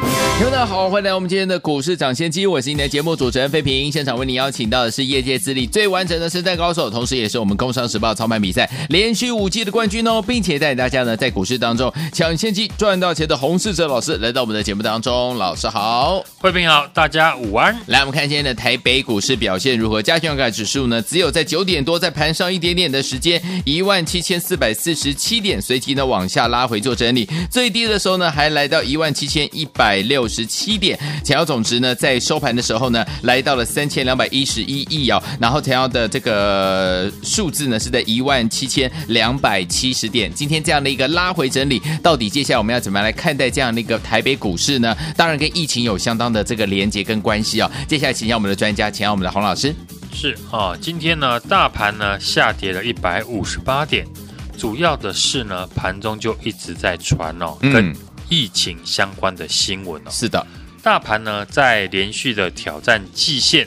听众大家好，欢迎来到我们今天的股市涨先机，我是你的节目主持人费平。现场为你邀请到的是业界资历最完整的实战高手，同时也是我们工商时报操盘比赛连续五季的冠军哦，并且带大家呢在股市当中抢先机赚到钱的洪世哲老师来到我们的节目当中。老师好，费平好，大家午安。来，我们看今天的台北股市表现如何？加权指数呢，只有在九点多在盘上一点点的时间，一万七千四百四十七点，随即呢往下拉回做整理，最低的时候呢还来到一万七千一百六。十七点，成交总值呢，在收盘的时候呢，来到了三千两百一十一亿哦。然后成交的这个数字呢，是在一万七千两百七十点。今天这样的一个拉回整理，到底接下来我们要怎么样来看待这样的一个台北股市呢？当然跟疫情有相当的这个连接跟关系哦。接下来请教我们的专家，请教我们的洪老师。是啊，今天呢，大盘呢下跌了一百五十八点，主要的是呢，盘中就一直在传哦，跟、嗯。疫情相关的新闻哦，是的，大盘呢在连续的挑战季线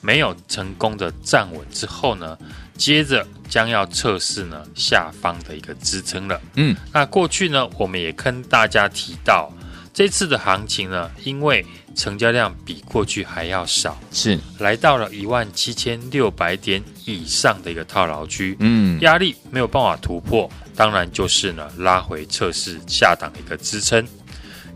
没有成功的站稳之后呢，接着将要测试呢下方的一个支撑了。嗯，那过去呢我们也跟大家提到，这次的行情呢，因为成交量比过去还要少，是来到了一万七千六百点以上的一个套牢区，嗯，压力没有办法突破。当然就是呢，拉回测试下档一个支撑。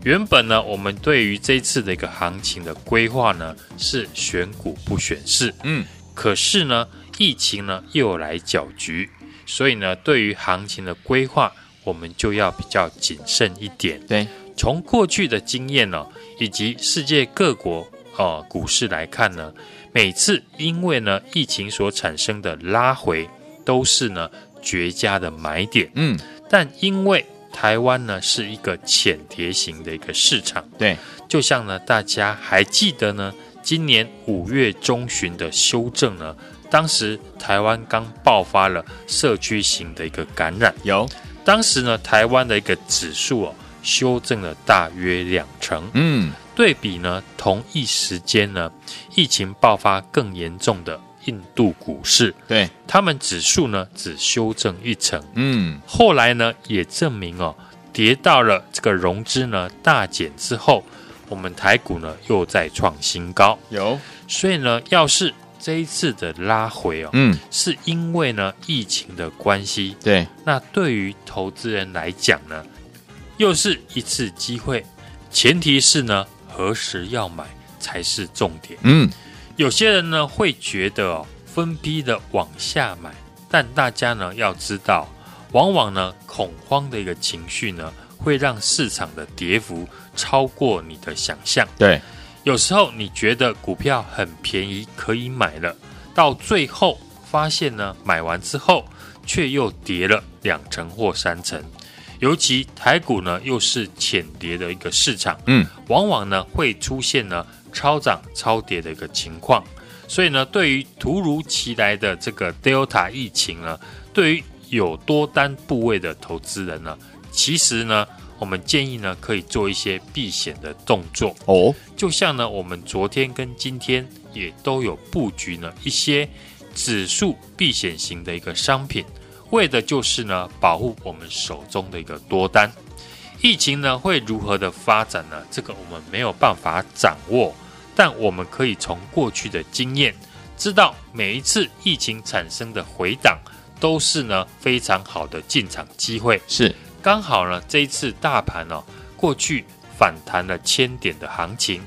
原本呢，我们对于这次的一个行情的规划呢，是选股不选市。嗯，可是呢，疫情呢又来搅局，所以呢，对于行情的规划，我们就要比较谨慎一点。对，从过去的经验呢，以及世界各国呃股市来看呢，每次因为呢疫情所产生的拉回，都是呢。绝佳的买点，嗯，但因为台湾呢是一个浅碟型的一个市场，对，就像呢大家还记得呢，今年五月中旬的修正呢，当时台湾刚爆发了社区型的一个感染，有，当时呢台湾的一个指数哦修正了大约两成，嗯，对比呢同一时间呢疫情爆发更严重的。印度股市，对，他们指数呢只修正一成，嗯，后来呢也证明哦，跌到了这个融资呢大减之后，我们台股呢又再创新高，有，所以呢，要是这一次的拉回哦，嗯，是因为呢疫情的关系，对，那对于投资人来讲呢，又是一次机会，前提是呢何时要买才是重点，嗯。有些人呢会觉得哦，分批的往下买，但大家呢要知道，往往呢恐慌的一个情绪呢，会让市场的跌幅超过你的想象。对，有时候你觉得股票很便宜可以买了，到最后发现呢买完之后却又跌了两成或三成，尤其台股呢又是浅跌的一个市场，嗯，往往呢会出现呢。超涨超跌的一个情况，所以呢，对于突如其来的这个 Delta 疫情呢，对于有多单部位的投资人呢，其实呢，我们建议呢，可以做一些避险的动作哦。就像呢，我们昨天跟今天也都有布局呢一些指数避险型的一个商品，为的就是呢，保护我们手中的一个多单。疫情呢会如何的发展呢？这个我们没有办法掌握。但我们可以从过去的经验知道，每一次疫情产生的回档都是呢非常好的进场机会。是刚好呢这一次大盘呢、哦、过去反弹了千点的行情，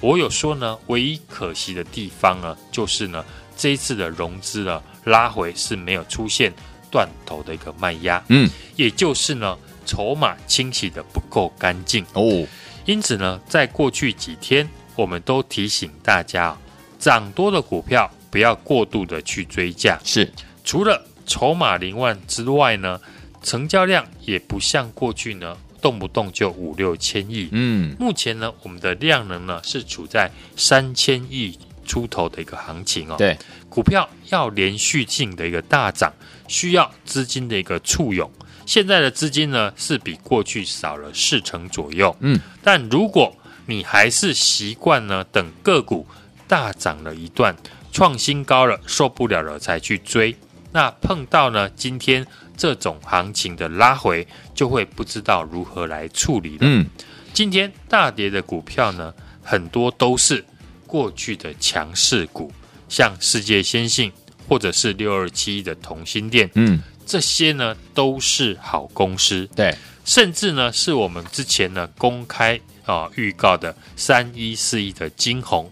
我有说呢唯一可惜的地方呢就是呢这一次的融资呢拉回是没有出现断头的一个卖压，嗯，也就是呢筹码清洗的不够干净哦，因此呢在过去几天。我们都提醒大家，涨多的股票不要过度的去追价。是，除了筹码凌乱之外呢，成交量也不像过去呢，动不动就五六千亿。嗯，目前呢，我们的量能呢是处在三千亿出头的一个行情哦。对，股票要连续性的一个大涨，需要资金的一个簇拥。现在的资金呢是比过去少了四成左右。嗯，但如果你还是习惯呢等个股大涨了一段，创新高了，受不了了才去追，那碰到呢今天这种行情的拉回，就会不知道如何来处理了。嗯，今天大跌的股票呢，很多都是过去的强势股，像世界先进或者是六二七一的同心店。嗯。这些呢都是好公司，对，甚至呢是我们之前呢公开啊预告的三一四一的金红，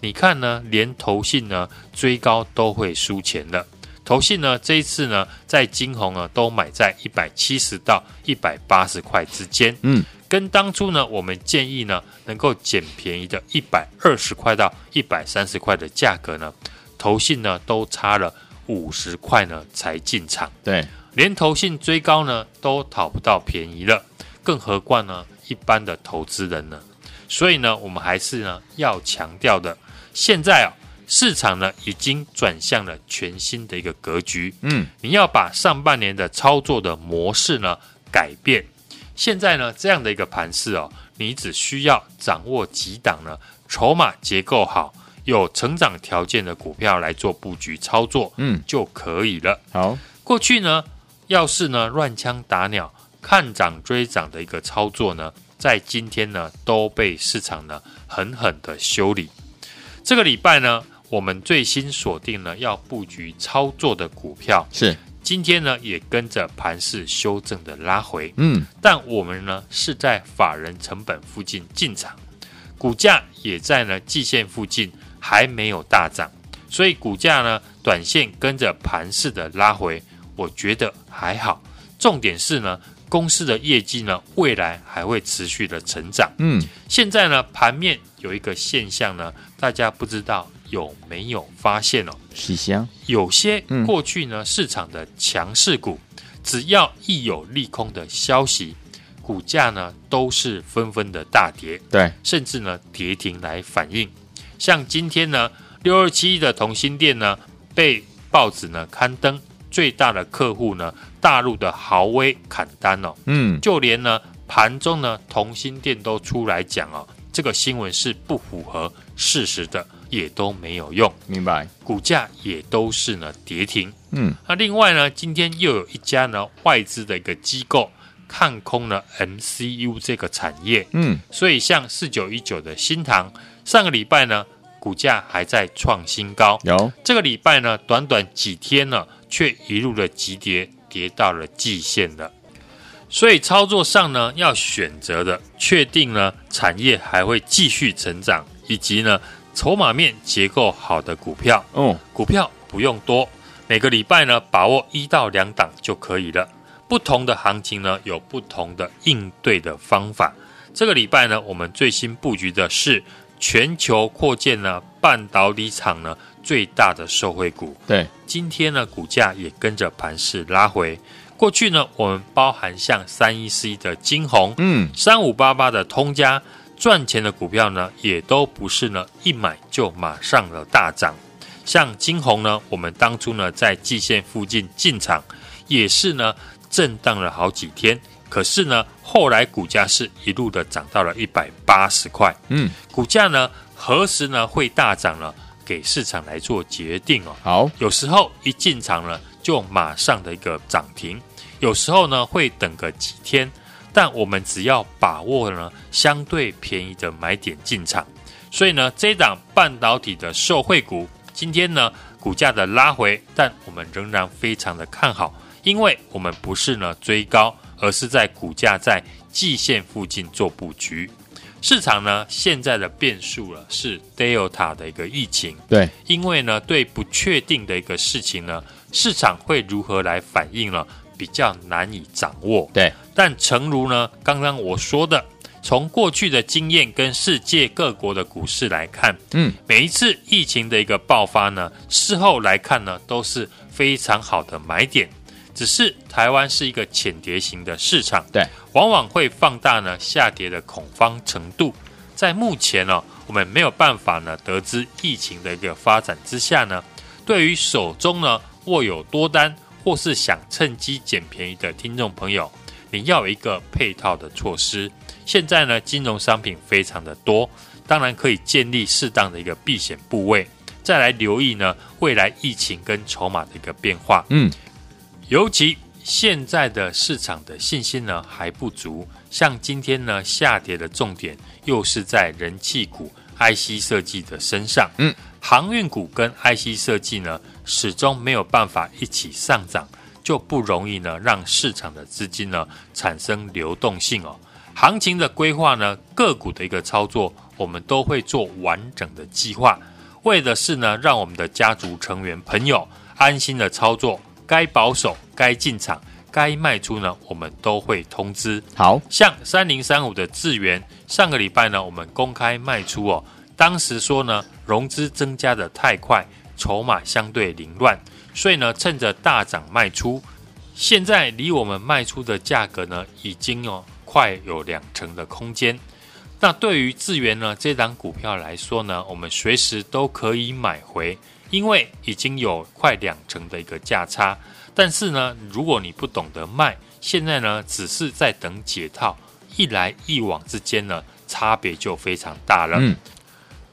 你看呢，连投信呢追高都会输钱的，投信呢这一次呢在金红呢都买在一百七十到一百八十块之间，嗯，跟当初呢我们建议呢能够捡便宜的一百二十块到一百三十块的价格呢，投信呢都差了。五十块呢才进场，对，连投信追高呢都讨不到便宜了，更何况呢一般的投资人呢？所以呢，我们还是呢要强调的，现在啊市场呢已经转向了全新的一个格局，嗯，你要把上半年的操作的模式呢改变。现在呢这样的一个盘势哦，你只需要掌握几档呢筹码结构好。有成长条件的股票来做布局操作，嗯，就可以了。好，过去呢，要是呢乱枪打鸟、看涨追涨的一个操作呢，在今天呢都被市场呢狠狠的修理。这个礼拜呢，我们最新锁定了要布局操作的股票，是今天呢也跟着盘势修正的拉回，嗯，但我们呢是在法人成本附近进场，股价也在呢季线附近。还没有大涨，所以股价呢，短线跟着盘势的拉回，我觉得还好。重点是呢，公司的业绩呢，未来还会持续的成长。嗯，现在呢，盘面有一个现象呢，大家不知道有没有发现哦？是香，有些过去呢，市场的强势股，只要一有利空的消息，股价呢都是纷纷的大跌，对，甚至呢跌停来反应。像今天呢，六二七一的同心店呢，被报纸呢刊登最大的客户呢，大陆的豪威砍单哦，嗯，就连呢盘中呢同心店都出来讲哦，这个新闻是不符合事实的，也都没有用，明白？股价也都是呢跌停，嗯，那另外呢，今天又有一家呢外资的一个机构看空了 MCU 这个产业，嗯，所以像四九一九的新唐。上个礼拜呢，股价还在创新高。有这个礼拜呢，短短几天呢，却一路的急跌，跌到了季线了。所以操作上呢，要选择的确定呢，产业还会继续成长，以及呢，筹码面结构好的股票。哦，股票不用多，每个礼拜呢，把握一到两档就可以了。不同的行情呢，有不同的应对的方法。这个礼拜呢，我们最新布局的是。全球扩建呢，半导体厂呢，最大的受惠股。对，今天呢，股价也跟着盘势拉回。过去呢，我们包含像三一四一的金红，嗯，三五八八的通家，赚钱的股票呢，也都不是呢一买就马上的大涨。像金红呢，我们当初呢在季线附近进场，也是呢震荡了好几天。可是呢，后来股价是一路的涨到了一百八十块。嗯，股价呢何时呢会大涨呢？给市场来做决定哦。好，有时候一进场呢就马上的一个涨停，有时候呢会等个几天。但我们只要把握呢相对便宜的买点进场。所以呢，这档半导体的受惠股今天呢股价的拉回，但我们仍然非常的看好，因为我们不是呢追高。而是在股价在季线附近做布局。市场呢，现在的变数了是 Delta 的一个疫情。对，因为呢，对不确定的一个事情呢，市场会如何来反应呢？比较难以掌握。对，但诚如呢，刚刚我说的，从过去的经验跟世界各国的股市来看，嗯，每一次疫情的一个爆发呢，事后来看呢，都是非常好的买点。只是台湾是一个浅碟型的市场，对，往往会放大呢下跌的恐慌程度。在目前呢、哦，我们没有办法呢得知疫情的一个发展之下呢，对于手中呢握有多单或是想趁机捡便宜的听众朋友，你要有一个配套的措施。现在呢，金融商品非常的多，当然可以建立适当的一个避险部位，再来留意呢未来疫情跟筹码的一个变化。嗯，尤其现在的市场的信心呢还不足，像今天呢下跌的重点又是在人气股 IC 设计的身上。嗯，航运股跟 IC 设计呢始终没有办法一起上涨，就不容易呢让市场的资金呢产生流动性哦。行情的规划呢，个股的一个操作，我们都会做完整的计划，为的是呢，让我们的家族成员朋友安心的操作，该保守、该进场、该卖出呢，我们都会通知。好，像三零三五的智源，上个礼拜呢，我们公开卖出哦，当时说呢，融资增加的太快，筹码相对凌乱，所以呢，趁着大涨卖出，现在离我们卖出的价格呢，已经哦。快有两成的空间，那对于智源呢，这档股票来说呢，我们随时都可以买回，因为已经有快两成的一个价差。但是呢，如果你不懂得卖，现在呢只是在等解套，一来一往之间呢，差别就非常大了。嗯，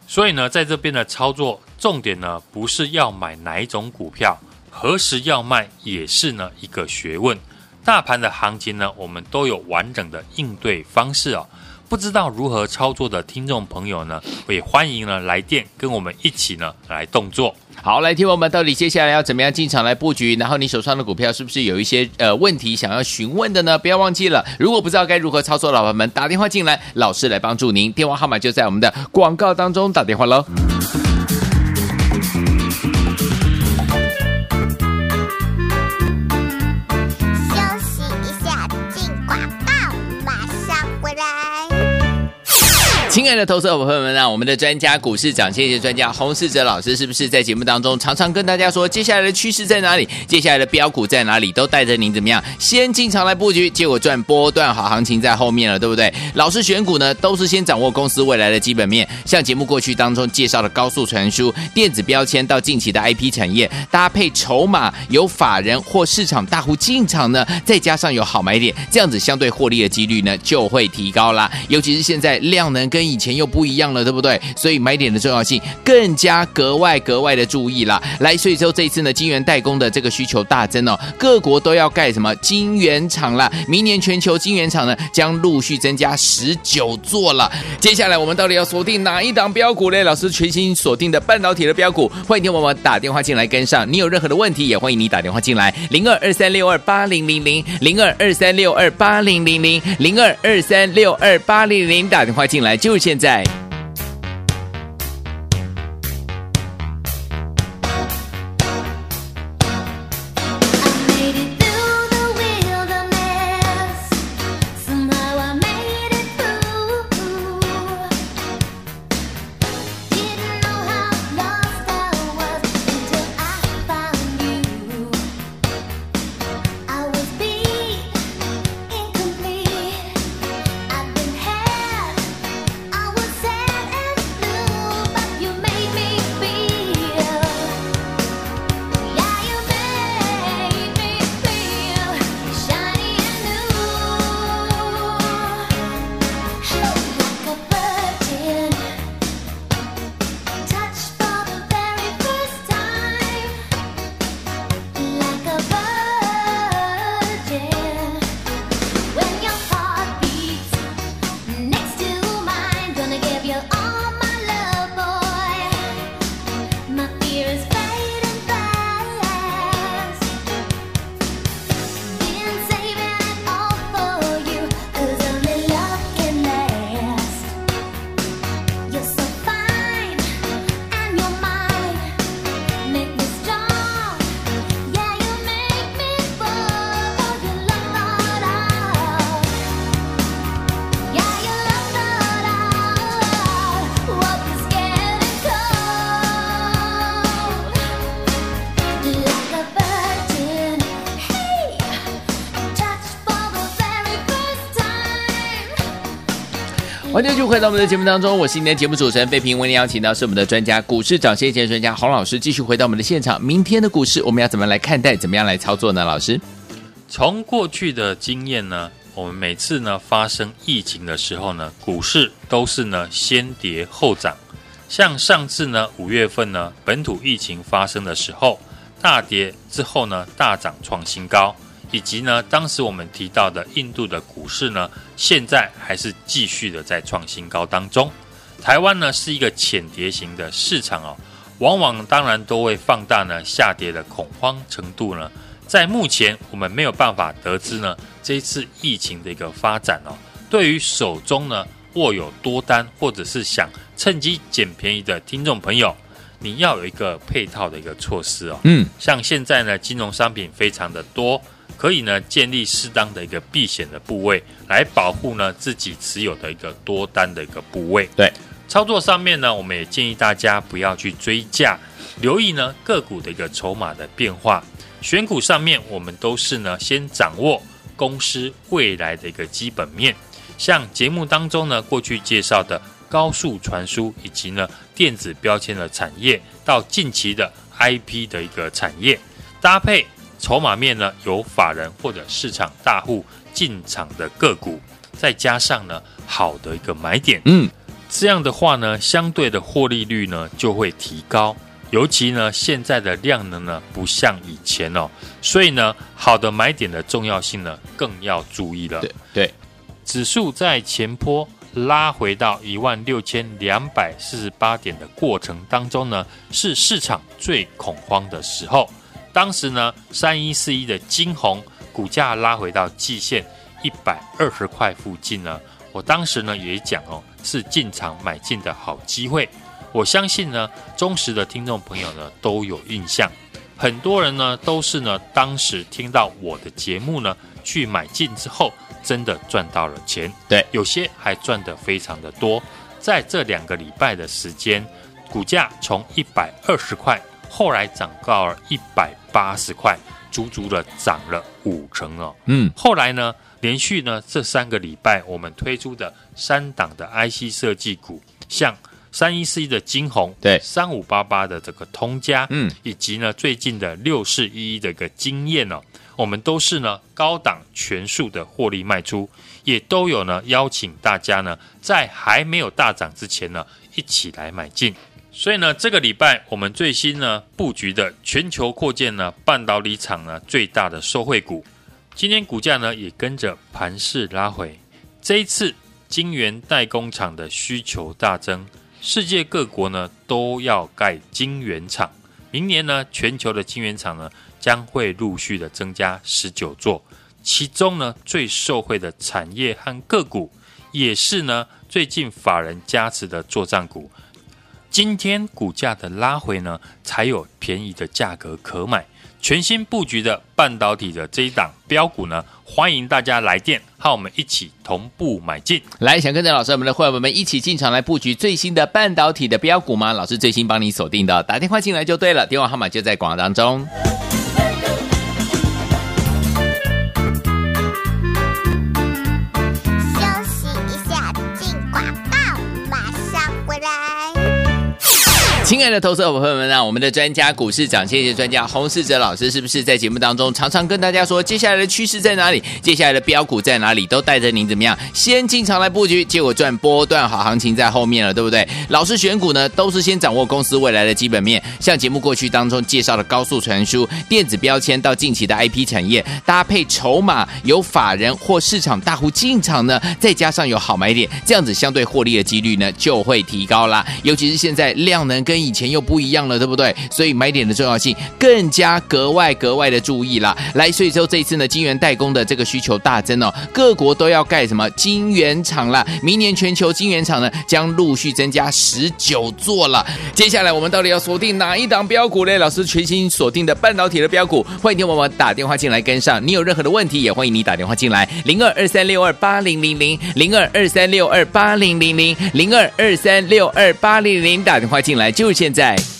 所以呢，在这边的操作重点呢，不是要买哪一种股票，何时要卖也是呢一个学问。大盘的行情呢，我们都有完整的应对方式哦。不知道如何操作的听众朋友呢，也欢迎呢来电跟我们一起呢来动作。好，来听我们到底接下来要怎么样进场来布局？然后你手上的股票是不是有一些呃问题想要询问的呢？不要忘记了，如果不知道该如何操作，老板们打电话进来，老师来帮助您。电话号码就在我们的广告当中，打电话喽。亲爱的投资者朋友们啊，我们的专家股市长，谢谢专家洪世哲老师是不是在节目当中常常跟大家说，接下来的趋势在哪里？接下来的标股在哪里？都带着您怎么样先进场来布局，结果赚波段好行情在后面了，对不对？老师选股呢，都是先掌握公司未来的基本面，像节目过去当中介绍的高速传输、电子标签到近期的 IP 产业，搭配筹码有法人或市场大户进场呢，再加上有好买点，这样子相对获利的几率呢就会提高啦。尤其是现在量能跟以前又不一样了，对不对？所以买点的重要性更加格外格外的注意啦。来，所以说这一次呢，晶圆代工的这个需求大增哦，各国都要盖什么晶圆厂啦。明年全球晶圆厂呢将陆续增加十九座了。接下来我们到底要锁定哪一档标股呢？老师全新锁定的半导体的标股，欢迎听我们打电话进来跟上。你有任何的问题，也欢迎你打电话进来，零二二三六二八零零零，零二二三六二八零零零，零二二三六二八零零，打电话进来就。现在。迎回到我们的节目当中，我是你的节目主持人费平，为您邀请到是我们的专家股市涨先机专家洪老师，继续回到我们的现场。明天的股市我们要怎么来看待？怎么样来操作呢？老师，从过去的经验呢，我们每次呢发生疫情的时候呢，股市都是呢先跌后涨。像上次呢五月份呢本土疫情发生的时候，大跌之后呢大涨创新高。以及呢，当时我们提到的印度的股市呢，现在还是继续的在创新高当中。台湾呢是一个浅碟型的市场哦，往往当然都会放大呢下跌的恐慌程度呢。在目前我们没有办法得知呢这一次疫情的一个发展哦，对于手中呢握有多单或者是想趁机捡便宜的听众朋友，你要有一个配套的一个措施哦。嗯，像现在呢金融商品非常的多。可以呢，建立适当的一个避险的部位，来保护呢自己持有的一个多单的一个部位。对，操作上面呢，我们也建议大家不要去追价，留意呢个股的一个筹码的变化。选股上面，我们都是呢先掌握公司未来的一个基本面，像节目当中呢过去介绍的高速传输以及呢电子标签的产业，到近期的 IP 的一个产业搭配。筹码面呢，有法人或者市场大户进场的个股，再加上呢好的一个买点，嗯，这样的话呢，相对的获利率呢就会提高。尤其呢现在的量能呢不像以前哦，所以呢好的买点的重要性呢更要注意了。对对，指数在前坡拉回到一万六千两百四十八点的过程当中呢，是市场最恐慌的时候。当时呢，三一四一的金红股价拉回到季线一百二十块附近呢，我当时呢也讲哦，是进场买进的好机会。我相信呢，忠实的听众朋友呢都有印象，很多人呢都是呢当时听到我的节目呢去买进之后，真的赚到了钱。对，有些还赚得非常的多。在这两个礼拜的时间，股价从一百二十块。后来涨到了一百八十块，足足的涨了五成哦。嗯，后来呢，连续呢这三个礼拜，我们推出的三档的 IC 设计股，像三一四一的金红，对，三五八八的这个通家，嗯，以及呢最近的六四一一的一个经验哦，我们都是呢高档全数的获利卖出，也都有呢邀请大家呢在还没有大涨之前呢一起来买进。所以呢，这个礼拜我们最新呢布局的全球扩建呢半导体厂呢最大的受惠股，今天股价呢也跟着盘势拉回。这一次晶圆代工厂的需求大增，世界各国呢都要盖晶圆厂。明年呢，全球的晶圆厂呢将会陆续的增加十九座，其中呢最受惠的产业和个股，也是呢最近法人加持的作帐股。今天股价的拉回呢，才有便宜的价格可买。全新布局的半导体的这一档标股呢，欢迎大家来电，和我们一起同步买进。来，想跟着老师我们的会员们一起进场来布局最新的半导体的标股吗？老师最新帮你锁定的，打电话进来就对了，电话号码就在广告当中。亲爱的投资者朋友们啊，我们的专家股市长，谢谢专家洪世哲老师是不是在节目当中常常跟大家说，接下来的趋势在哪里？接下来的标股在哪里？都带着您怎么样先进场来布局，结果赚波段好行情在后面了，对不对？老师选股呢，都是先掌握公司未来的基本面，像节目过去当中介绍的高速传输、电子标签到近期的 IP 产业，搭配筹码有法人或市场大户进场呢，再加上有好买点，这样子相对获利的几率呢就会提高啦。尤其是现在量能跟跟以前又不一样了，对不对？所以买点的重要性更加格外格外的注意了。来，所以说这一次呢，晶圆代工的这个需求大增哦，各国都要盖什么晶圆厂了。明年全球晶圆厂呢将陆续增加十九座了。接下来我们到底要锁定哪一档标股呢？老师全新锁定的半导体的标股，欢迎听我们打电话进来跟上。你有任何的问题，也欢迎你打电话进来，零二二三六二八零零零，零二二三六二八零零零，零二二三六二八零零，打电话进来就。就现在。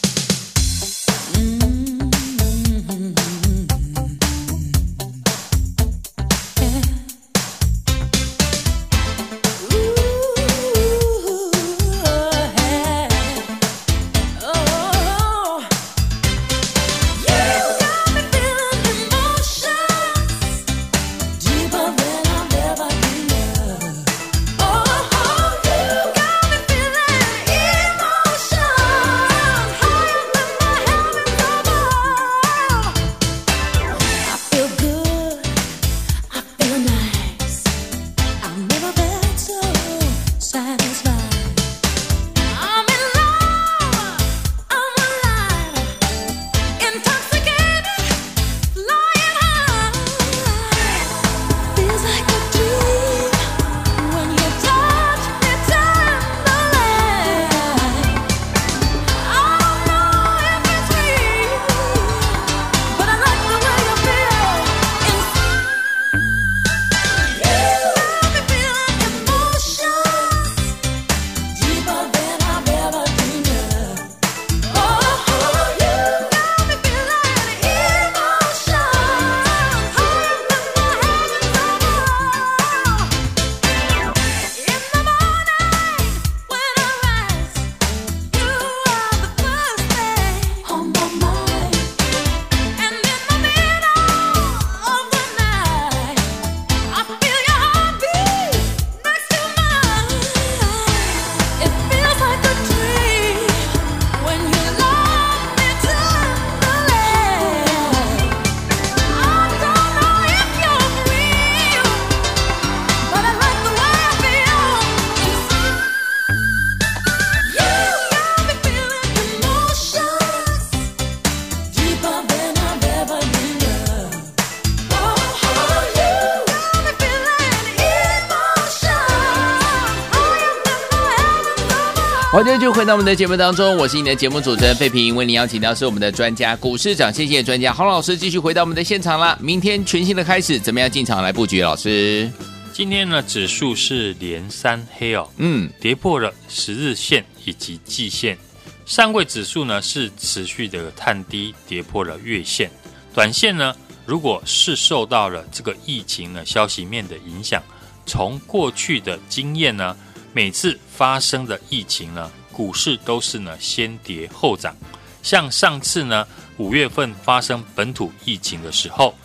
欢迎就回到我们的节目当中，我是你的节目主持人费平，为您邀请到是我们的专家股市长，谢谢专家洪老师，继续回到我们的现场啦。明天全新的开始，怎么样进场来布局？老师，今天呢，指数是连三黑哦，嗯，跌破了十日线以及季线，上柜指数呢是持续的探低，跌破了月线，短线呢，如果是受到了这个疫情的消息面的影响，从过去的经验呢。每次发生的疫情呢，股市都是呢先跌后涨。像上次呢五月份发生本土疫情的时候，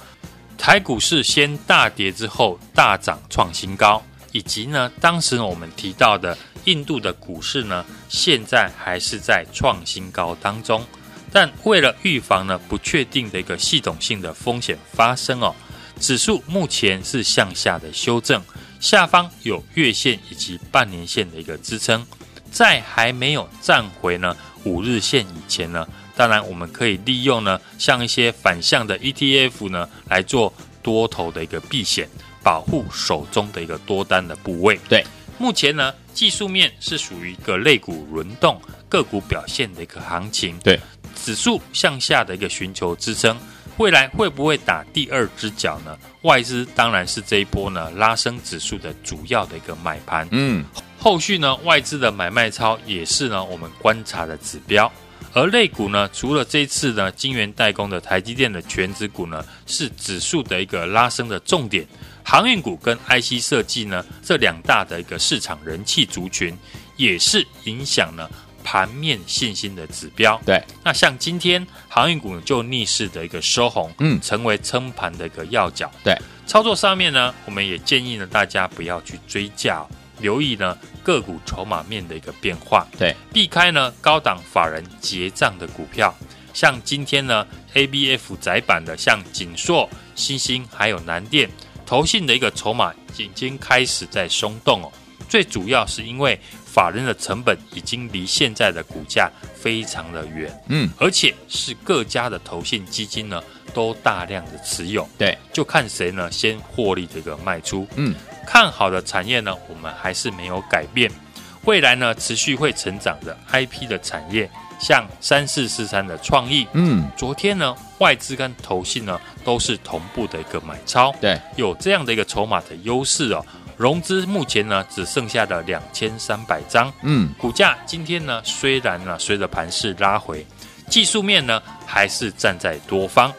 台股市先大跌之后大涨创新高，以及呢当时我们提到的印度的股市呢，现在还是在创新高当中。但为了预防呢不确定的一个系统性的风险发生哦，指数目前是向下的修正。下方有月线以及半年线的一个支撑，在还没有站回呢五日线以前呢，当然我们可以利用呢像一些反向的 ETF 呢来做多头的一个避险，保护手中的一个多单的部位。对，目前呢技术面是属于一个类股轮动、个股表现的一个行情。对，指数向下的一个寻求支撑。未来会不会打第二只脚呢？外资当然是这一波呢拉升指数的主要的一个买盘。嗯，后续呢外资的买卖超也是呢我们观察的指标。而类股呢，除了这一次呢晶圆代工的台积电的权值股呢是指数的一个拉升的重点，航运股跟 IC 设计呢这两大的一个市场人气族群也是影响呢。盘面信心的指标，对，那像今天航运股就逆势的一个收红，嗯，成为撑盘的一个要角。对，操作上面呢，我们也建议呢大家不要去追价，留意呢个股筹码面的一个变化，对，避开呢高档法人结账的股票，像今天呢 ABF 窄板的，像锦硕、新兴还有南电，投信的一个筹码已经开始在松动哦，最主要是因为。法人的成本已经离现在的股价非常的远，嗯，而且是各家的投信基金呢都大量的持有，对，就看谁呢先获利这个卖出，嗯，看好的产业呢我们还是没有改变，未来呢持续会成长的 IP 的产业，像三四四三的创意，嗯，昨天呢外资跟投信呢都是同步的一个买超，对，有这样的一个筹码的优势哦。融资目前呢只剩下了两千三百张，嗯，股价今天呢虽然呢随着盘势拉回，技术面呢还是站在多方，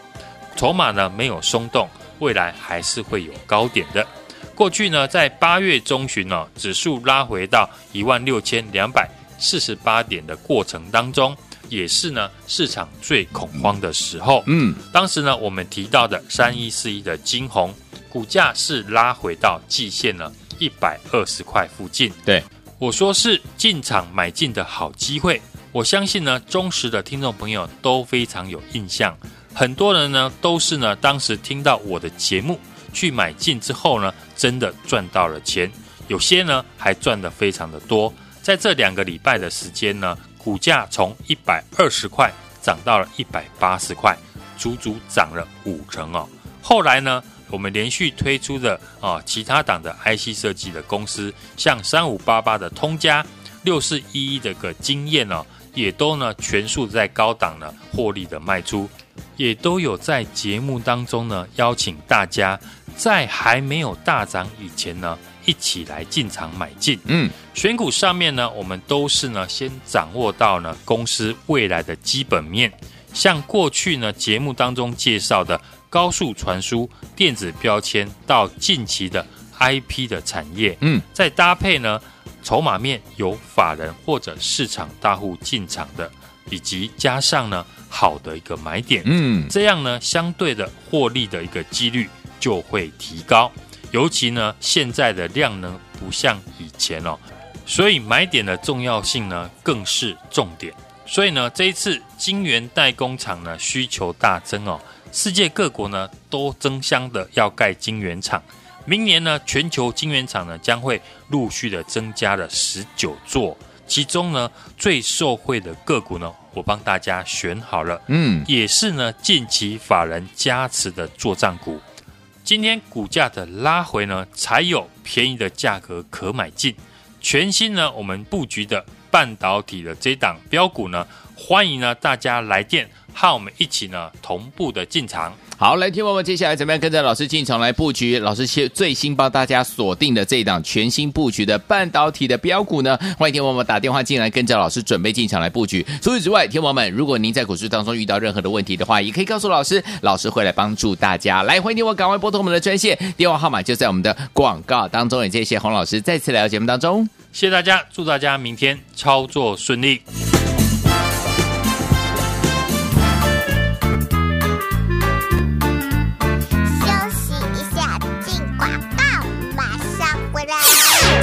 筹码呢没有松动，未来还是会有高点的。过去呢在八月中旬呢指数拉回到一万六千两百四十八点的过程当中，也是呢市场最恐慌的时候，嗯，当时呢我们提到的三一四一的晶宏。股价是拉回到季线了一百二十块附近。对，我说是进场买进的好机会。我相信呢，忠实的听众朋友都非常有印象。很多人呢都是呢，当时听到我的节目去买进之后呢，真的赚到了钱。有些呢还赚得非常的多。在这两个礼拜的时间呢，股价从一百二十块涨到了一百八十块，足足涨了五成哦。后来呢，我们连续推出的啊，其他档的 IC 设计的公司，像三五八八的通家、六四一一的个经验哦，也都呢全数在高档呢获利的卖出，也都有在节目当中呢邀请大家在还没有大涨以前呢一起来进场买进。嗯，选股上面呢，我们都是呢先掌握到呢公司未来的基本面，像过去呢节目当中介绍的。高速传输、电子标签到近期的 IP 的产业，嗯，再搭配呢筹码面有法人或者市场大户进场的，以及加上呢好的一个买点，嗯，这样呢相对的获利的一个几率就会提高。尤其呢现在的量能不像以前哦，所以买点的重要性呢更是重点。所以呢这一次晶圆代工厂呢需求大增哦。世界各国呢都争相的要盖晶圆厂，明年呢全球晶圆厂呢将会陆续的增加了十九座，其中呢最受惠的个股呢，我帮大家选好了，嗯，也是呢近期法人加持的作战股，今天股价的拉回呢，才有便宜的价格可买进，全新呢我们布局的半导体的这档标股呢，欢迎呢大家来电，和我们一起呢同步的进场。好，来听我们接下来怎么样跟着老师进场来布局？老师最新帮大家锁定的这一档全新布局的半导体的标股呢？欢迎听我们打电话进来，跟着老师准备进场来布局。除此之外，听我们，如果您在股市当中遇到任何的问题的话，也可以告诉老师，老师会来帮助大家。来，欢迎听我赶快拨通我们的专线，电话号码就在我们的广告当中。也谢谢洪老师再次来到节目当中，谢谢大家，祝大家明天操作顺利。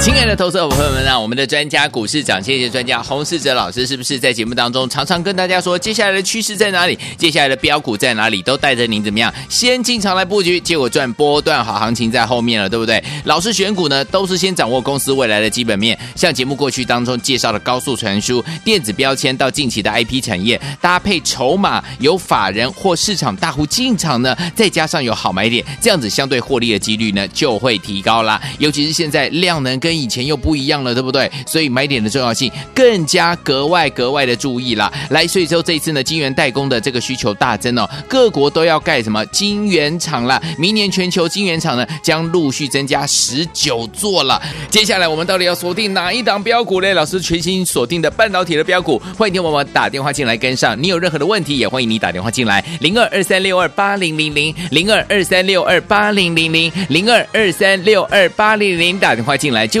亲爱的投资者朋友们啊，我们的专家股市长，谢谢专家洪世哲老师，是不是在节目当中常常跟大家说，接下来的趋势在哪里？接下来的标股在哪里？都带着您怎么样，先进场来布局，结果赚波段好行情在后面了，对不对？老师选股呢，都是先掌握公司未来的基本面，像节目过去当中介绍的高速传输、电子标签到近期的 IP 产业，搭配筹码有法人或市场大户进场呢，再加上有好买点，这样子相对获利的几率呢就会提高啦。尤其是现在量能跟跟以前又不一样了，对不对？所以买点的重要性更加格外格外的注意啦。来，所以说这一次呢，晶圆代工的这个需求大增哦，各国都要盖什么晶圆厂啦。明年全球晶圆厂呢将陆续增加十九座了。接下来我们到底要锁定哪一档标股呢？老师全新锁定的半导体的标股，欢迎听我们打电话进来跟上。你有任何的问题，也欢迎你打电话进来，零二二三六二八零零零，零二二三六二八零零零，零二二三六二八零零，打电话进来就。